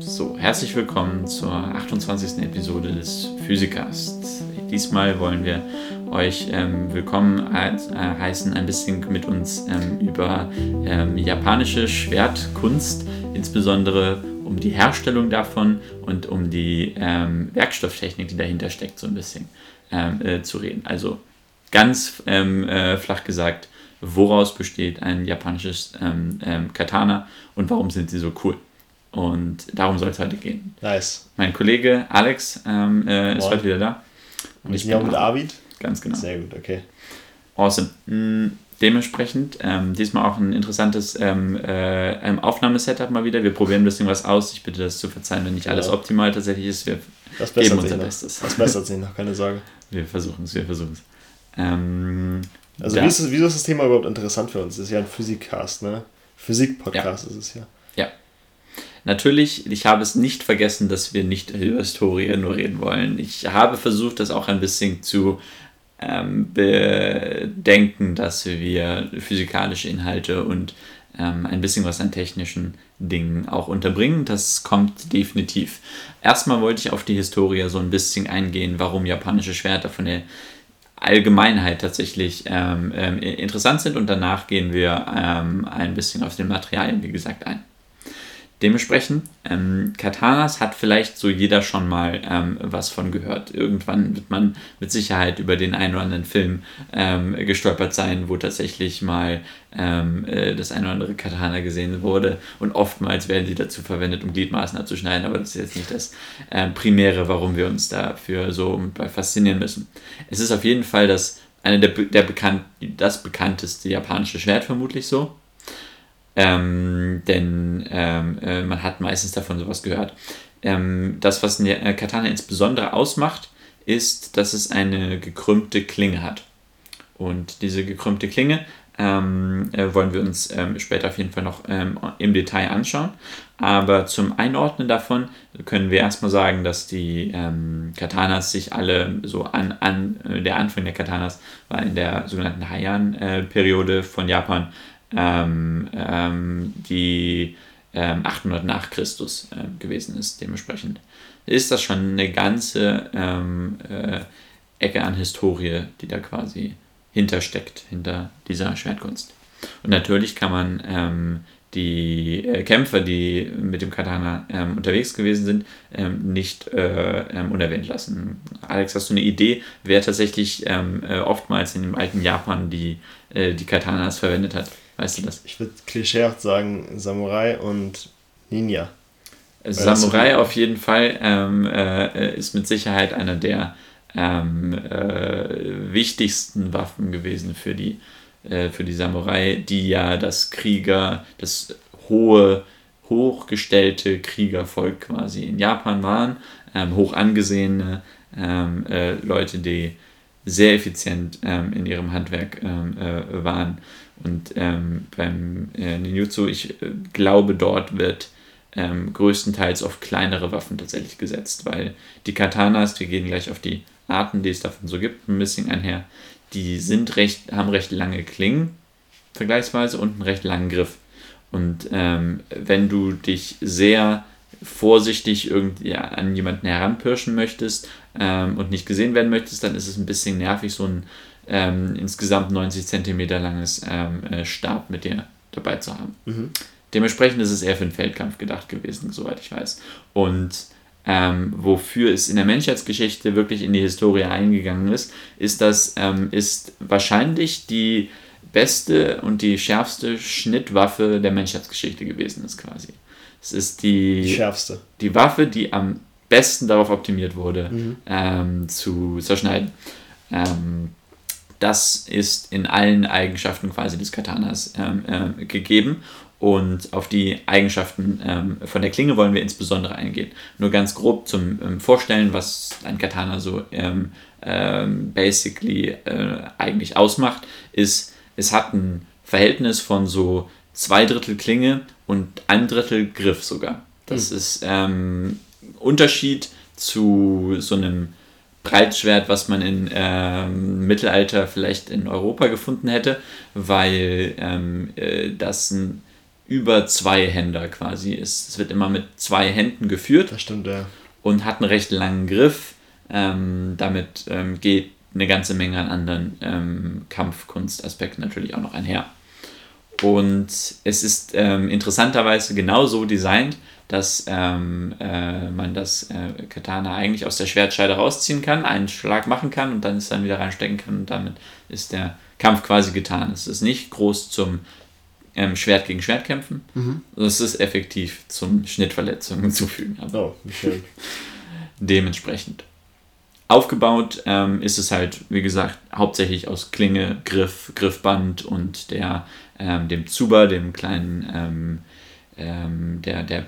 So, herzlich willkommen zur 28. Episode des Physikers. Diesmal wollen wir euch ähm, willkommen äh, heißen, ein bisschen mit uns ähm, über ähm, japanische Schwertkunst, insbesondere um die Herstellung davon und um die ähm, Werkstofftechnik, die dahinter steckt, so ein bisschen ähm, äh, zu reden. Also ganz ähm, äh, flach gesagt, woraus besteht ein japanisches Katana und warum sind sie so cool? Und darum soll es heute gehen. Nice. Mein Kollege Alex ähm, äh, ist heute wieder da. Und ich bin auch mit Arvid? Ganz genau. Sehr gut, okay. Awesome. Mhm. Dementsprechend ähm, diesmal auch ein interessantes ähm, äh, Aufnahmesetup mal wieder. Wir probieren ein bisschen was aus. Ich bitte das zu verzeihen, wenn nicht alles optimal tatsächlich ist. Wir das geben unser Bestes. Das bessert sich noch, keine Sorge. Wir versuchen es, wir versuchen es. Ähm, also, wie ist, das, wieso ist das Thema überhaupt interessant für uns? Das ist ja ein Physikcast, ne? Physik-Podcast ja. ist es ja. Ja, Natürlich, ich habe es nicht vergessen, dass wir nicht über Historie nur reden wollen. Ich habe versucht, das auch ein bisschen zu ähm, bedenken, dass wir physikalische Inhalte und ähm, ein bisschen was an technischen Dingen auch unterbringen. Das kommt definitiv. Erstmal wollte ich auf die Historie so ein bisschen eingehen, warum japanische Schwerter von der Allgemeinheit tatsächlich ähm, ähm interessant sind und danach gehen wir ähm, ein bisschen auf den Materialien, wie gesagt, ein. Dementsprechend, ähm, Katanas hat vielleicht so jeder schon mal ähm, was von gehört. Irgendwann wird man mit Sicherheit über den einen oder anderen Film ähm, gestolpert sein, wo tatsächlich mal ähm, äh, das eine oder andere Katana gesehen wurde. Und oftmals werden sie dazu verwendet, um Gliedmaßen abzuschneiden, aber das ist jetzt nicht das äh, Primäre, warum wir uns dafür so faszinieren müssen. Es ist auf jeden Fall das, eine der, der bekannt, das bekannteste japanische Schwert, vermutlich so ähm, denn ähm, äh, man hat meistens davon sowas gehört. Ähm, das, was eine äh, Katana insbesondere ausmacht, ist, dass es eine gekrümmte Klinge hat. Und diese gekrümmte Klinge ähm, äh, wollen wir uns ähm, später auf jeden Fall noch ähm, im Detail anschauen. Aber zum Einordnen davon können wir erstmal sagen, dass die ähm, Katanas sich alle so an, an äh, der Anfang der Katanas war in der sogenannten Heian-Periode von Japan ähm, ähm, die ähm, 800 nach Christus äh, gewesen ist. Dementsprechend ist das schon eine ganze ähm, äh, Ecke an Historie, die da quasi hintersteckt, hinter dieser Schwertkunst. Und natürlich kann man ähm, die äh, Kämpfer, die mit dem Katana ähm, unterwegs gewesen sind, ähm, nicht äh, ähm, unerwähnt lassen. Alex, hast du eine Idee, wer tatsächlich ähm, äh, oftmals in dem alten Japan die, äh, die Katanas verwendet hat? Weißt du das? Ich würde klischeehaft sagen Samurai und Ninja. Samurai auf jeden Fall ähm, äh, ist mit Sicherheit einer der ähm, äh, wichtigsten Waffen gewesen für die, äh, für die Samurai, die ja das Krieger, das hohe, hochgestellte Kriegervolk quasi in Japan waren, ähm, hoch angesehene ähm, äh, Leute, die sehr effizient ähm, in ihrem Handwerk ähm, äh, waren. Und ähm, beim äh, Ninjutsu, ich äh, glaube, dort wird ähm, größtenteils auf kleinere Waffen tatsächlich gesetzt, weil die Katanas, wir gehen gleich auf die Arten, die es davon so gibt, ein bisschen einher, die sind recht, haben recht lange Klingen, vergleichsweise, und einen recht langen Griff. Und ähm, wenn du dich sehr vorsichtig irgendwie an jemanden heranpirschen möchtest ähm, und nicht gesehen werden möchtest, dann ist es ein bisschen nervig, so ein ähm, insgesamt 90 cm langes ähm, äh, Stab mit dir dabei zu haben. Mhm. Dementsprechend ist es eher für den Feldkampf gedacht gewesen, soweit ich weiß. Und ähm, wofür es in der Menschheitsgeschichte wirklich in die Historie eingegangen ist, ist das ähm, ist wahrscheinlich die beste und die schärfste Schnittwaffe der Menschheitsgeschichte gewesen ist quasi. Es ist die, die schärfste. Die Waffe, die am besten darauf optimiert wurde, mhm. ähm, zu zerschneiden. Ähm, das ist in allen Eigenschaften quasi des Katanas ähm, äh, gegeben. Und auf die Eigenschaften ähm, von der Klinge wollen wir insbesondere eingehen. Nur ganz grob zum ähm, Vorstellen, was ein Katana so ähm, ähm, basically äh, eigentlich ausmacht, ist, es hat ein Verhältnis von so zwei Drittel Klinge und ein Drittel Griff sogar. Das mhm. ist ähm, Unterschied zu so einem Breitschwert, was man im ähm, Mittelalter vielleicht in Europa gefunden hätte, weil ähm, äh, das ein über zwei Händer quasi ist. Es wird immer mit zwei Händen geführt. Das stimmt, ja. Und hat einen recht langen Griff. Ähm, damit ähm, geht eine ganze Menge an anderen ähm, Kampfkunstaspekten natürlich auch noch einher. Und es ist ähm, interessanterweise genauso designt, dass ähm, äh, man das äh, Katana eigentlich aus der Schwertscheide rausziehen kann, einen Schlag machen kann und dann es dann wieder reinstecken kann und damit ist der Kampf quasi getan. Es ist nicht groß zum ähm, Schwert gegen Schwert kämpfen, mhm. es ist effektiv zum Schnittverletzungen zufügen. oh, wie schön. Dementsprechend. Aufgebaut ähm, ist es halt, wie gesagt, hauptsächlich aus Klinge, Griff, Griffband und der, ähm, dem Zuber, dem kleinen, ähm, ähm der, der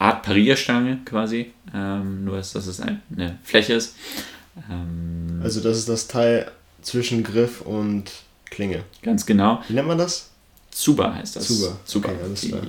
Art Parierstange quasi, ähm, nur dass, es eine Fläche ist. Ähm, also das ist das Teil zwischen Griff und Klinge. Ganz genau. Wie nennt man das? Zuba heißt das. Zuba. Zuba. Okay, alles klar.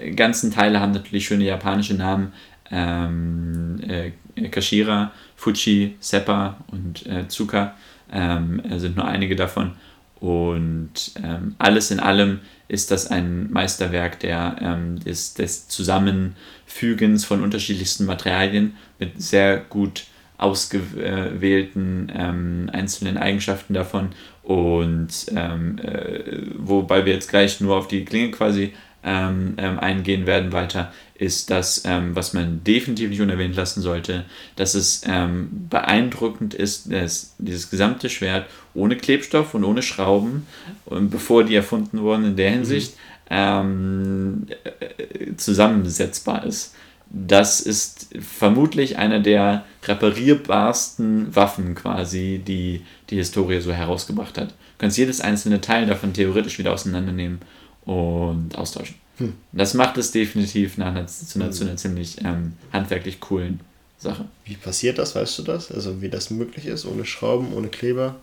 Die ganzen Teile haben natürlich schöne japanische Namen. Ähm, äh, Kashira, Fuji, Seppa und äh, Tsuka ähm, sind nur einige davon. Und ähm, alles in allem ist das ein Meisterwerk der, ähm, des, des Zusammenfügens von unterschiedlichsten Materialien mit sehr gut ausgewählten ähm, einzelnen Eigenschaften davon. Und ähm, äh, wobei wir jetzt gleich nur auf die Klinge quasi ähm, ähm, eingehen werden weiter, ist das, ähm, was man definitiv nicht unerwähnt lassen sollte, dass es ähm, beeindruckend ist, dass dieses gesamte Schwert ohne Klebstoff und ohne Schrauben, und bevor die erfunden wurden in der Hinsicht, mhm. äh, zusammensetzbar ist. Das ist vermutlich einer der reparierbarsten Waffen quasi, die die Historie so herausgebracht hat. Du kannst jedes einzelne Teil davon theoretisch wieder auseinandernehmen und austauschen. Hm. Das macht es definitiv nach einer, zu, einer, zu einer ziemlich ähm, handwerklich coolen Sache. Wie passiert das, weißt du das? Also wie das möglich ist, ohne Schrauben, ohne Kleber?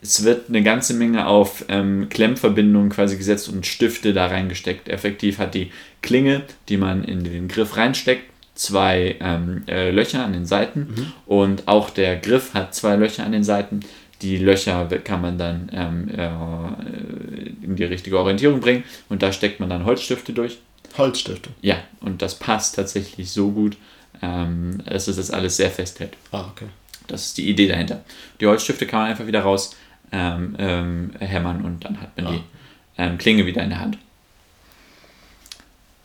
Es wird eine ganze Menge auf ähm, Klemmverbindungen quasi gesetzt und Stifte da reingesteckt. Effektiv hat die Klinge, die man in den Griff reinsteckt, zwei ähm, äh, Löcher an den Seiten mhm. und auch der Griff hat zwei Löcher an den Seiten die Löcher kann man dann ähm, äh, in die richtige Orientierung bringen und da steckt man dann Holzstifte durch. Holzstifte? Ja, und das passt tatsächlich so gut, ähm, dass es das alles sehr festhält. Ah, okay. Das ist die Idee dahinter. Die Holzstifte kann man einfach wieder raus ähm, ähm hämmern und dann hat man ah. die ähm, Klinge wieder in der Hand.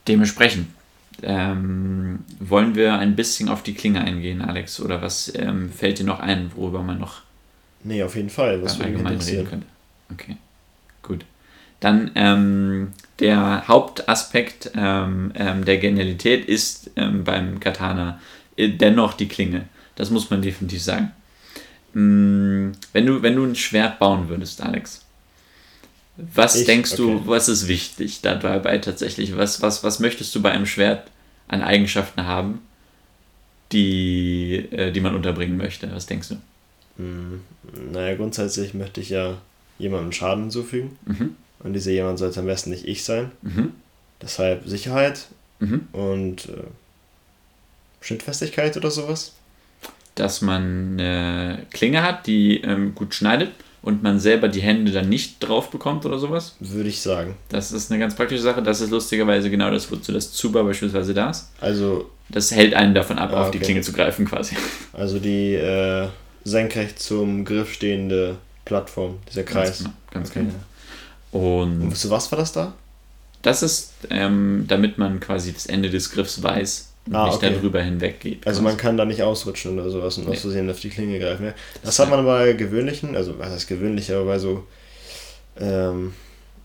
Dementsprechend ähm, wollen wir ein bisschen auf die Klinge eingehen, Alex, oder was fällt dir noch ein, worüber man noch Nee, auf jeden Fall. Was würde allgemein reden könnte. Okay, gut. Dann ähm, der Hauptaspekt ähm, ähm, der Genialität ist ähm, beim Katana äh, dennoch die Klinge. Das muss man definitiv sagen. Mm, wenn, du, wenn du ein Schwert bauen würdest, Alex, was ich, denkst okay. du, was ist wichtig dabei tatsächlich? Was, was, was möchtest du bei einem Schwert an Eigenschaften haben, die, äh, die man unterbringen möchte? Was denkst du? Hm, naja, grundsätzlich möchte ich ja jemandem Schaden hinzufügen. Mhm. Und dieser jemand sollte am besten nicht ich sein. Mhm. Deshalb Sicherheit mhm. und äh, Schnittfestigkeit oder sowas. Dass man eine Klinge hat, die ähm, gut schneidet und man selber die Hände dann nicht drauf bekommt oder sowas. Würde ich sagen. Das ist eine ganz praktische Sache. Das ist lustigerweise genau das, wozu das Zuba beispielsweise da ist. Also. Das hält einen davon ab, ah, auf die Klinge zu greifen quasi. Also die äh, senkrecht zum Griff stehende Plattform, dieser Kreis. Ganz genau. Ganz okay. genau. Und, Und zu was war das da? Das ist, ähm, damit man quasi das Ende des Griffs weiß und ah, nicht okay. darüber hinweg geht. Also man kann da nicht ausrutschen oder sowas und nee. aus Versehen auf die Klinge greifen. Ja. Das, das hat man bei gewöhnlichen, also was heißt gewöhnlich, aber bei so ähm,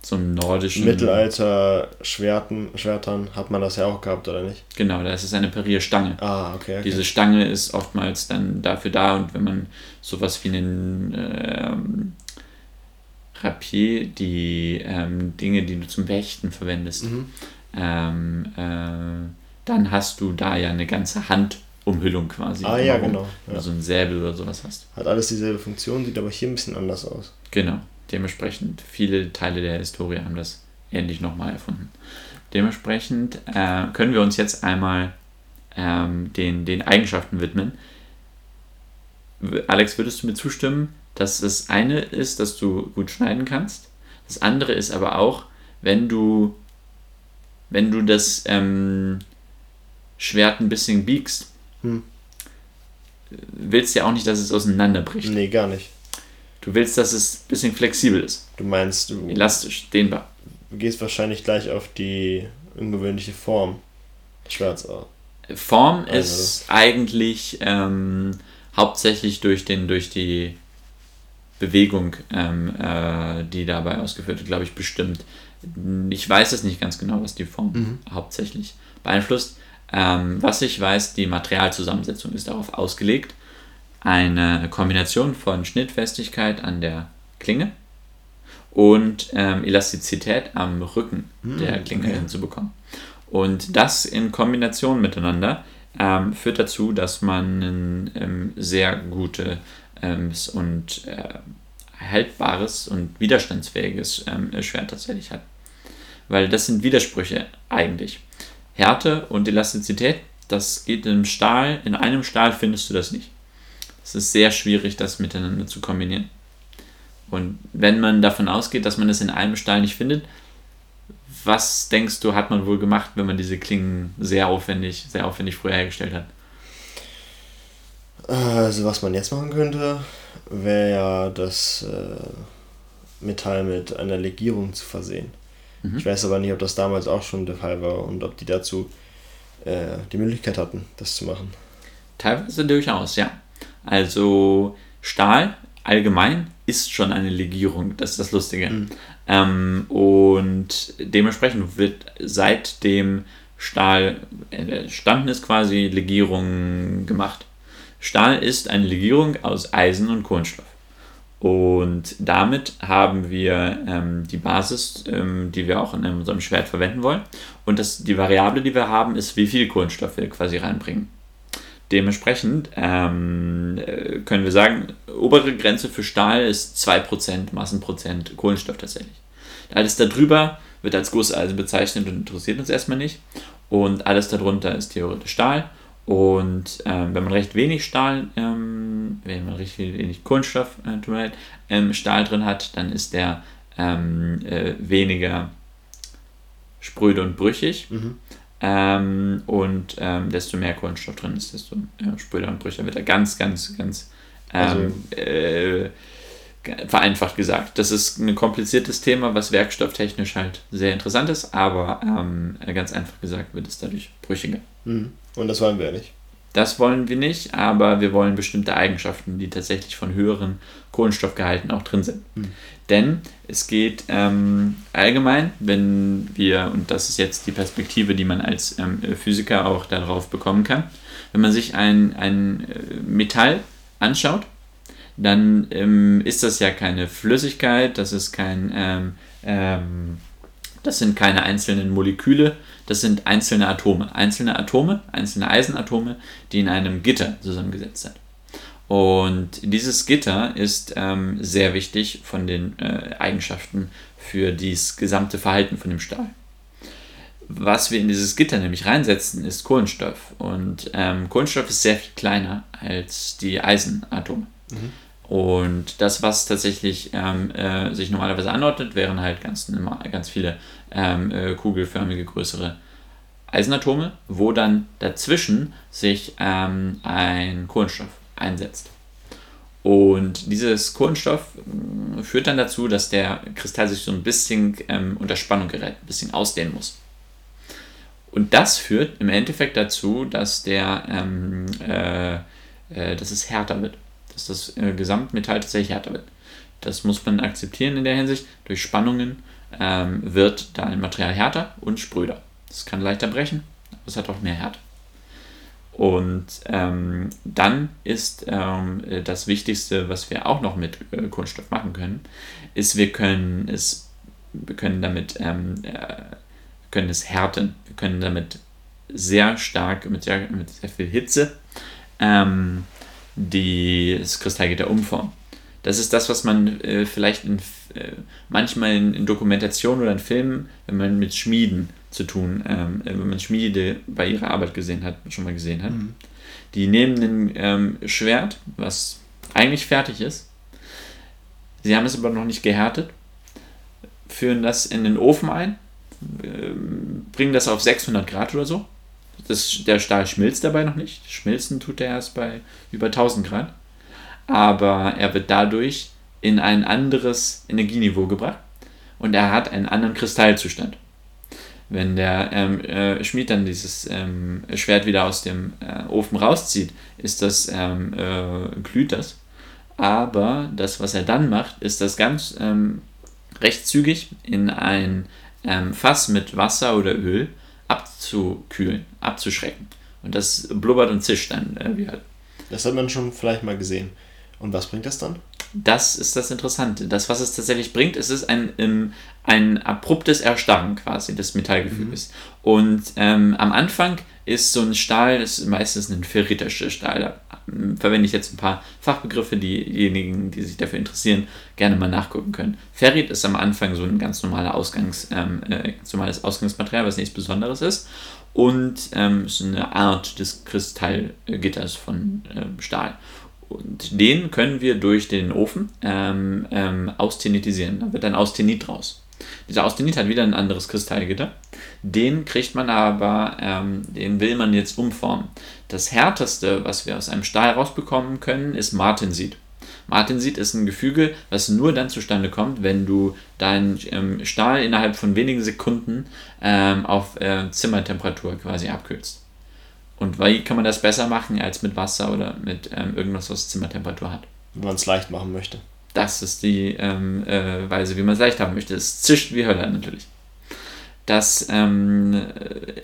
so nordischen Mittelalter-Schwertern Schwertern hat man das ja auch gehabt, oder nicht? Genau, das ist eine Parierstange. Ah, okay, okay. Diese Stange ist oftmals dann dafür da und wenn man sowas wie einen ähm, Rapier, die ähm, Dinge, die du zum Wächten verwendest, mhm. ähm, äh, dann hast du da ja eine ganze Handumhüllung quasi. Ah, ja, genau. Ja. Also ein Säbel oder sowas hast. Hat alles dieselbe Funktion, sieht aber hier ein bisschen anders aus. Genau dementsprechend viele Teile der Historie haben das ähnlich nochmal erfunden. Dementsprechend äh, können wir uns jetzt einmal ähm, den, den Eigenschaften widmen. Alex, würdest du mir zustimmen, dass das eine ist, dass du gut schneiden kannst? Das andere ist aber auch, wenn du wenn du das ähm, Schwert ein bisschen biegst, hm. willst du ja auch nicht, dass es auseinanderbricht. Nee, gar nicht. Du willst, dass es ein bisschen flexibel ist. Du meinst, du. Elastisch, dehnbar. Du gehst wahrscheinlich gleich auf die ungewöhnliche Form Schwerts. Form also. ist eigentlich ähm, hauptsächlich durch, den, durch die Bewegung, ähm, äh, die dabei ausgeführt wird, glaube ich, bestimmt. Ich weiß es nicht ganz genau, was die Form mhm. hauptsächlich beeinflusst. Ähm, was ich weiß, die Materialzusammensetzung ist darauf ausgelegt, eine Kombination von Schnittfestigkeit an der Klinge und ähm, Elastizität am Rücken mhm, der Klinge okay. hinzubekommen. Und das in Kombination miteinander ähm, führt dazu, dass man ein ähm, sehr gutes ähm, und äh, haltbares und widerstandsfähiges ähm, Schwert tatsächlich hat. Weil das sind Widersprüche eigentlich. Härte und Elastizität, das geht im Stahl, in einem Stahl findest du das nicht. Es ist sehr schwierig, das miteinander zu kombinieren. Und wenn man davon ausgeht, dass man es in einem Stahl nicht findet, was denkst du, hat man wohl gemacht, wenn man diese Klingen sehr aufwendig, sehr aufwendig früher hergestellt hat? Also was man jetzt machen könnte, wäre ja das äh, Metall mit einer Legierung zu versehen. Mhm. Ich weiß aber nicht, ob das damals auch schon der Fall war und ob die dazu äh, die Möglichkeit hatten, das zu machen. Teilweise durchaus, ja. Also Stahl allgemein ist schon eine Legierung, das ist das Lustige. Mhm. Ähm, und dementsprechend wird seit dem Stahl entstanden ist quasi Legierung gemacht. Stahl ist eine Legierung aus Eisen und Kohlenstoff. Und damit haben wir ähm, die Basis, ähm, die wir auch in unserem Schwert verwenden wollen. Und das, die Variable, die wir haben, ist, wie viel Kohlenstoff wir quasi reinbringen. Dementsprechend ähm, äh, können wir sagen, obere Grenze für Stahl ist 2% Massenprozent Kohlenstoff tatsächlich. Alles darüber wird als Gusseisen bezeichnet und interessiert uns erstmal nicht. Und alles darunter ist theoretisch Stahl. Und ähm, wenn man recht wenig Stahl, ähm, wenn man recht wenig Kohlenstoff äh, ähm, Stahl drin hat, dann ist der ähm, äh, weniger spröde und brüchig. Mhm. Ähm, und ähm, desto mehr Kohlenstoff drin ist, desto äh, spröder und brüchiger wird er. Ganz, ganz, ganz also, äh, vereinfacht gesagt. Das ist ein kompliziertes Thema, was werkstofftechnisch halt sehr interessant ist, aber ganz einfach gesagt wird es dadurch brüchiger. Mhm. Und das wollen wir ja nicht. Das wollen wir nicht, aber wir wollen bestimmte Eigenschaften, die tatsächlich von höheren Kohlenstoffgehalten auch drin sind. Hm. Denn es geht ähm, allgemein, wenn wir, und das ist jetzt die Perspektive, die man als ähm, Physiker auch darauf bekommen kann, wenn man sich ein, ein äh, Metall anschaut, dann ähm, ist das ja keine Flüssigkeit, das ist kein, ähm, ähm, das sind keine einzelnen Moleküle, das sind einzelne Atome. Einzelne Atome, einzelne Eisenatome, die in einem Gitter zusammengesetzt sind. Und dieses Gitter ist ähm, sehr wichtig von den äh, Eigenschaften für das gesamte Verhalten von dem Stahl. Was wir in dieses Gitter nämlich reinsetzen, ist Kohlenstoff. Und ähm, Kohlenstoff ist sehr viel kleiner als die Eisenatome. Mhm. Und das, was tatsächlich ähm, äh, sich normalerweise anordnet, wären halt ganz, ganz viele ähm, äh, kugelförmige größere Eisenatome, wo dann dazwischen sich ähm, ein Kohlenstoff einsetzt. Und dieses Kohlenstoff äh, führt dann dazu, dass der Kristall sich so ein bisschen ähm, unter Spannung gerät, ein bisschen ausdehnen muss. Und das führt im Endeffekt dazu, dass, der, ähm, äh, äh, dass es härter wird, dass das äh, Gesamtmetall tatsächlich härter wird. Das muss man akzeptieren in der Hinsicht. Durch Spannungen ähm, wird da ein Material härter und spröder. Es kann leichter brechen, aber es hat auch mehr Härte. Und ähm, dann ist ähm, das Wichtigste, was wir auch noch mit äh, Kunststoff machen können, ist, wir können es, wir können damit, ähm, äh, können es härten. Wir können damit sehr stark, mit sehr, mit sehr viel Hitze, ähm, die, das Kristallgitter umformen. Das ist das, was man äh, vielleicht in, äh, manchmal in, in Dokumentationen oder in Filmen, wenn man mit Schmieden zu tun, ähm, wenn man Schmiede bei ihrer Arbeit gesehen hat, schon mal gesehen hat. Mhm. Die nehmen ein ähm, Schwert, was eigentlich fertig ist. Sie haben es aber noch nicht gehärtet, führen das in den Ofen ein, ähm, bringen das auf 600 Grad oder so. Das, der Stahl schmilzt dabei noch nicht. Schmilzen tut er erst bei über 1000 Grad. Aber er wird dadurch in ein anderes Energieniveau gebracht und er hat einen anderen Kristallzustand. Wenn der ähm, äh, Schmied dann dieses ähm, Schwert wieder aus dem äh, Ofen rauszieht, ist das, ähm, äh, glüht das. Aber das, was er dann macht, ist das ganz ähm, recht zügig in ein ähm, Fass mit Wasser oder Öl abzukühlen, abzuschrecken. Und das blubbert und zischt dann äh, wieder. Das hat man schon vielleicht mal gesehen. Und was bringt das dann? Das ist das Interessante. Das, was es tatsächlich bringt, ist es ein, ein, ein abruptes Erstarren quasi des Metallgefüges. Mhm. Und ähm, am Anfang ist so ein Stahl, das ist meistens ein ferritischer Stahl. Da ähm, verwende ich jetzt ein paar Fachbegriffe, diejenigen, die sich dafür interessieren, gerne mal nachgucken können. Ferrit ist am Anfang so ein ganz, normaler Ausgangs, ähm, äh, ganz normales Ausgangsmaterial, was nichts Besonderes ist. Und ähm, ist eine Art des Kristallgitters von ähm, Stahl. Und den können wir durch den Ofen ähm, ähm, austenitisieren. Da wird dann Austenit raus. Dieser Austenit hat wieder ein anderes Kristallgitter. Den kriegt man aber, ähm, den will man jetzt umformen. Das härteste, was wir aus einem Stahl rausbekommen können, ist Martensit. Martensit ist ein Gefüge, was nur dann zustande kommt, wenn du deinen ähm, Stahl innerhalb von wenigen Sekunden ähm, auf äh, Zimmertemperatur quasi abkühlst. Und wie kann man das besser machen als mit Wasser oder mit ähm, irgendwas, was Zimmertemperatur hat? Wenn man es leicht machen möchte. Das ist die ähm, äh, Weise, wie man es leicht haben möchte. Es zischt wie Hölle natürlich. Das ähm,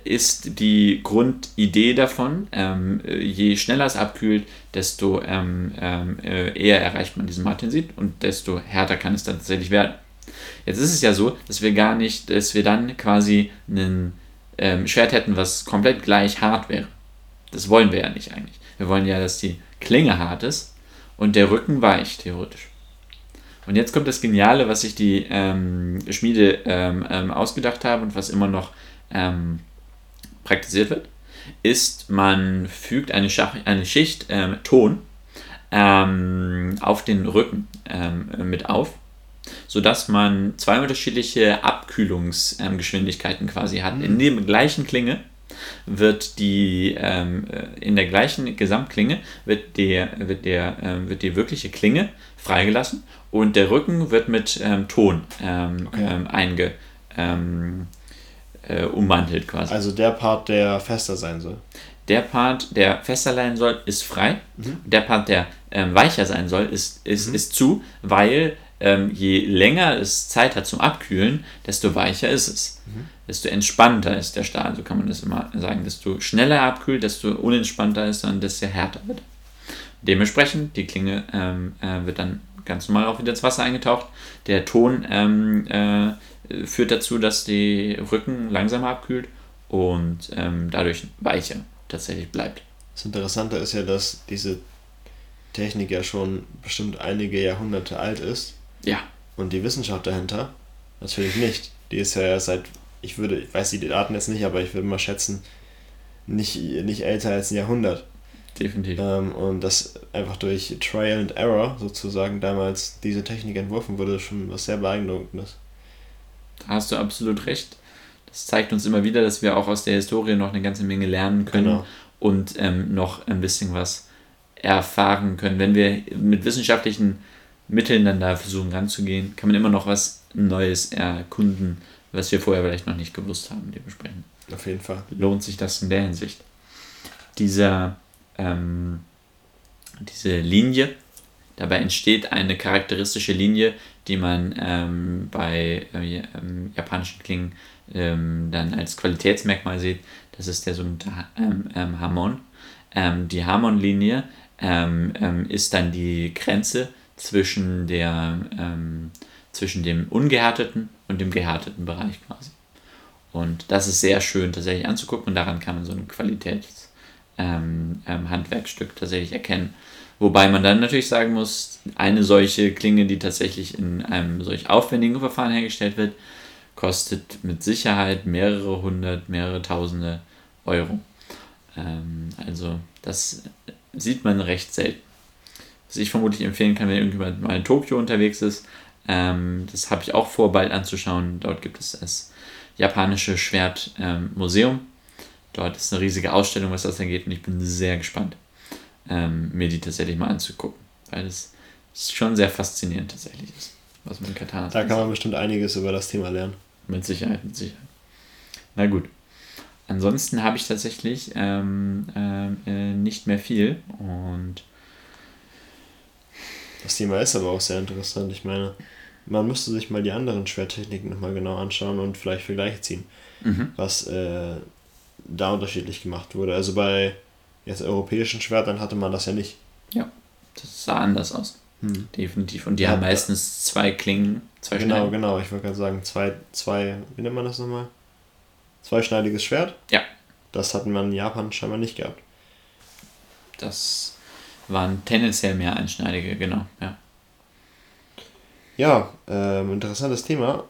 ist die Grundidee davon. Ähm, je schneller es abkühlt, desto ähm, ähm, äh, eher erreicht man diesen Martensit und desto härter kann es dann tatsächlich werden. Jetzt ist es ja so, dass wir gar nicht, dass wir dann quasi ein ähm, Schwert hätten, was komplett gleich hart wäre. Das wollen wir ja nicht eigentlich. Wir wollen ja, dass die Klinge hart ist und der Rücken weich, theoretisch. Und jetzt kommt das Geniale, was sich die ähm, Schmiede ähm, ähm, ausgedacht haben und was immer noch ähm, praktiziert wird, ist, man fügt eine, Schach eine Schicht ähm, Ton ähm, auf den Rücken mit auf, sodass man zwei unterschiedliche Abkühlungsgeschwindigkeiten quasi hat. In der gleichen Klinge wird die ähm, äh, in der gleichen Gesamtklinge wird, der, wird, der, ähm, wird die wirkliche Klinge freigelassen und der Rücken wird mit ähm, Ton ähm, okay. Ähm, einge ähm, äh, ummantelt quasi. Also der Part, der fester sein soll. Der Part, der fester sein soll, ist frei. Mhm. Der Part, der weicher sein soll, ist, ist, mhm. ist zu, weil ähm, je länger es Zeit hat zum Abkühlen, desto weicher ist es. Mhm. Desto entspannter ist der Stahl, so kann man das immer sagen. Desto schneller er abkühlt, desto unentspannter ist er und desto härter wird. Dementsprechend, die Klinge ähm, äh, wird dann ganz normal auch wieder ins Wasser eingetaucht. Der Ton ähm, äh, führt dazu, dass die Rücken langsamer abkühlt und ähm, dadurch weicher tatsächlich bleibt. Das Interessante ist ja, dass diese Technik ja schon bestimmt einige Jahrhunderte alt ist ja. Und die Wissenschaft dahinter? Natürlich nicht. Die ist ja seit, ich würde, ich weiß die Daten jetzt nicht, aber ich würde mal schätzen, nicht, nicht älter als ein Jahrhundert. Definitiv. Ähm, und dass einfach durch Trial and Error sozusagen damals diese Technik entworfen wurde, schon was sehr beeindruckendes. Da hast du absolut recht. Das zeigt uns immer wieder, dass wir auch aus der Historie noch eine ganze Menge lernen können genau. und ähm, noch ein bisschen was erfahren können. Wenn wir mit wissenschaftlichen Mitteln dann da versuchen ranzugehen, kann man immer noch was Neues erkunden, was wir vorher vielleicht noch nicht gewusst haben, dementsprechend. Auf jeden Fall. Lohnt sich das in der Hinsicht. Dieser, ähm, diese Linie, dabei entsteht eine charakteristische Linie, die man ähm, bei äh, ähm, japanischen Klingen ähm, dann als Qualitätsmerkmal sieht. Das ist der sogenannte ähm, ähm, Harmon. die Harmon-Linie ist dann die Grenze zwischen, der, zwischen dem ungehärteten und dem gehärteten Bereich quasi. Und das ist sehr schön tatsächlich anzugucken und daran kann man so ein Qualitätshandwerkstück ähm, ähm, tatsächlich erkennen. Wobei man dann natürlich sagen muss, eine solche Klinge, die tatsächlich in einem solch aufwendigen Verfahren hergestellt wird, kostet mit Sicherheit mehrere hundert, mehrere tausende Euro. Ähm, also das sieht man recht selten was ich vermutlich empfehlen kann, wenn irgendjemand mal in Tokio unterwegs ist. Ähm, das habe ich auch vor, bald anzuschauen. Dort gibt es es japanische Schwertmuseum. Ähm, Dort ist eine riesige Ausstellung, was das angeht, und ich bin sehr gespannt, ähm, mir die tatsächlich mal anzugucken, weil es schon sehr faszinierend tatsächlich ist, was man in Katana Da kann man bestimmt einiges über das Thema lernen. Mit Sicherheit, mit Sicherheit. Na gut. Ansonsten habe ich tatsächlich ähm, äh, nicht mehr viel und das Thema ist aber auch sehr interessant. Ich meine, man müsste sich mal die anderen Schwerttechniken nochmal genau anschauen und vielleicht Vergleiche ziehen, mhm. was äh, da unterschiedlich gemacht wurde. Also bei jetzt europäischen Schwertern hatte man das ja nicht. Ja, das sah anders aus. Hm. Definitiv. Und die ja, haben meistens zwei Klingen, zwei Genau, Schneiden. genau. Ich wollte gerade sagen, zwei, zwei, wie nennt man das nochmal? Zweischneidiges Schwert? Ja. Das hatten wir in Japan scheinbar nicht gehabt. Das waren tendenziell mehr einschneidige, genau, ja. Ja, ähm, interessantes Thema.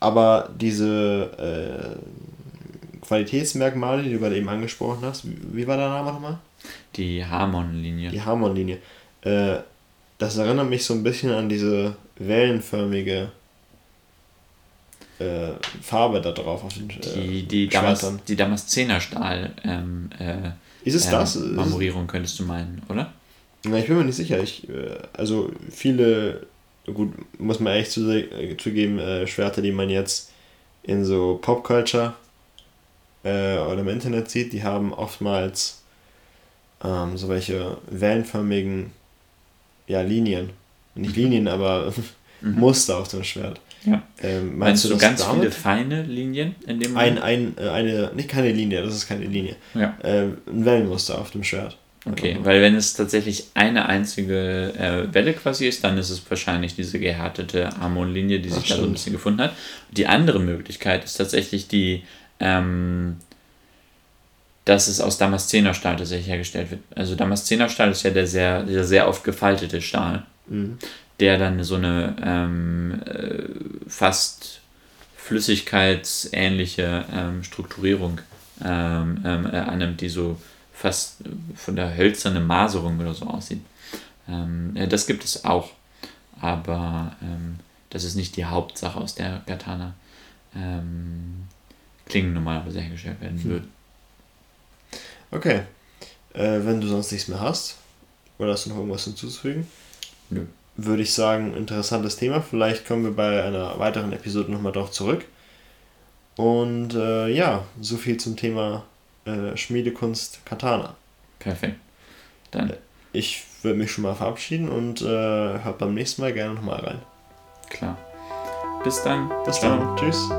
Aber diese äh, Qualitätsmerkmale, die du gerade eben angesprochen hast, wie war der Name nochmal? Die Harmon-Linie. Die Harmon-Linie. Äh, das erinnert mich so ein bisschen an diese wellenförmige äh, Farbe da drauf auf den äh, die, die, Damas, die Damaszenerstahl ähm, äh, Ist es das? Marmorierung könntest du meinen, oder? Na, ich bin mir nicht sicher. Ich, äh, also viele, gut, muss man echt äh, zugeben, äh, Schwerter, die man jetzt in so Popculture äh, oder im Internet sieht, die haben oftmals ähm, so welche wellenförmigen ja, Linien. Nicht mhm. Linien, aber mhm. Muster auf dem Schwert. Ja. Ähm, meinst, meinst, du, du ganz damit? viele feine Linien in dem Moment? Ein, ein, eine, nicht keine Linie, das ist keine Linie. Ja. Ähm, ein Wellenmuster auf dem Schwert. Okay, weil wenn es tatsächlich eine einzige äh, Welle quasi ist, dann ist es wahrscheinlich diese gehärtete Harmonlinie, die sich da so ein bisschen gefunden hat. Die andere Möglichkeit ist tatsächlich die, ähm, dass es aus Damaszenerstahl tatsächlich hergestellt wird. Also Damaszenerstahl ist ja der sehr, der sehr oft gefaltete Stahl, mhm. der dann so eine ähm, äh, fast flüssigkeitsähnliche ähm, Strukturierung ähm, ähm, äh, annimmt, die so fast von der hölzernen Maserung oder so aussieht. Ähm, das gibt es auch, aber ähm, das ist nicht die Hauptsache, aus der Katana ähm, Klingen normalerweise hergestellt werden hm. würden. Okay. Äh, wenn du sonst nichts mehr hast, oder hast du noch irgendwas hinzuzufügen? Nö. Würde ich sagen, interessantes Thema. Vielleicht kommen wir bei einer weiteren Episode nochmal darauf zurück. Und äh, ja, so viel zum Thema äh, Schmiedekunst Katana. Perfekt. Dann. Ich würde mich schon mal verabschieden und äh, hört beim nächsten Mal gerne nochmal rein. Klar. Bis dann. Bis Ciao. dann. Tschüss.